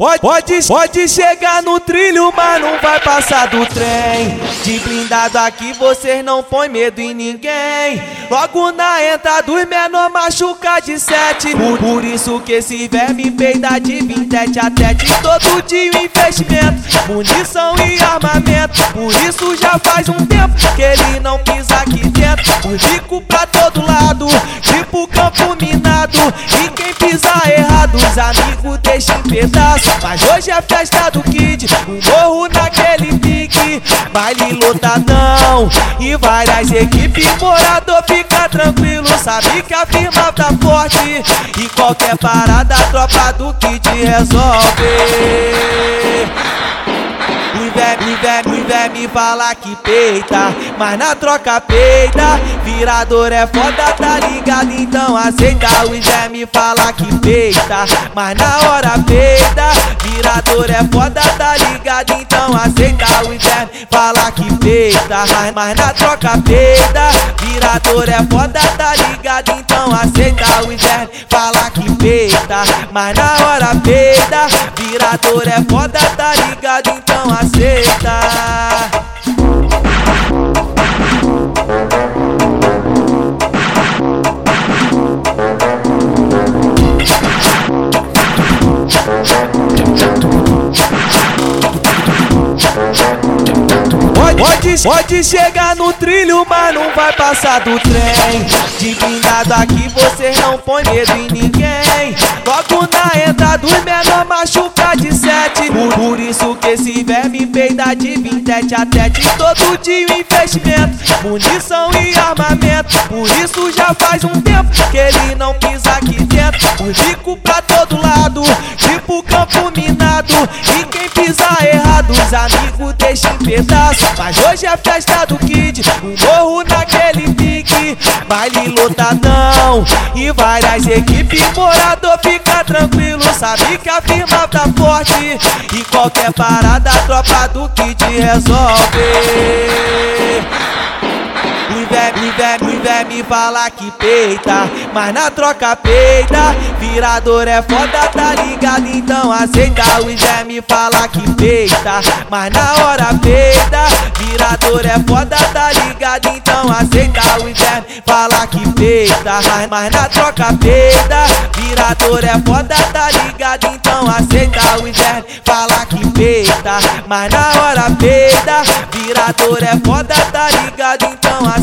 Pode, pode, pode chegar no trilho, mas não vai passar do trem. De blindado aqui vocês não põe medo em ninguém. Logo na entrada dos menor machuca de sete. Por, por isso que esse verme peida de 27 a tete. Todo dia o investimento, munição e armamento. Por isso já faz um tempo que ele não pisa aqui dentro. O rico pra todo lado, tipo campo minado. E quem pisar errado, os amigos deixam em pedaço. Mas hoje é festa do Kid, o morro naquele pique, baile lotadão e várias equipes. Morador fica tranquilo, sabe que a firma tá forte e qualquer parada a tropa do Kid resolve. O inverno, o inverno me fala que peita, mas na troca peita. Virador é foda, tá ligado? Então aceita. O inverno me fala que peita, mas na hora peita. Virador é foda, tá ligado? Então aceita. O inverno fala que peita, mas, mas na troca peita. Virador é foda, tá ligado? Então aceita. O inverno fala que peita, mas na hora peita. Virador é foda, tá ligado? Então aceita. Pode, pode chegar no trilho, mas não vai passar do trem. De blindado aqui vocês não põe medo em ninguém. Logo na entrada dos menor machuca de sete. Por, por isso que esse verme peida de 27 a tete. Todo dia investimento, munição e armamento. Por isso já faz um tempo que ele não pisa aqui dentro. O rico pra todo lado, tipo campo minado. E pisar errado, os amigos deixam em pedaço. Mas hoje é festa do Kid, o morro naquele pique, baile lotadão e várias equipes. Morador fica tranquilo, sabe que a firma tá forte e qualquer parada a tropa do Kid resolve. Inverno me fala que peita, mas na troca peita. Virador é foda, tá ligado? Então aceita. O inverno me fala que peita, mas na hora peita. Virador é foda, tá ligado? Então aceita. O inverno fala que peita, mas, na troca peita. Virador é foda, tá ligado? Então aceita. O inverno fala que peita, mas na hora peita. Virador é foda, tá ligado? Então aceita.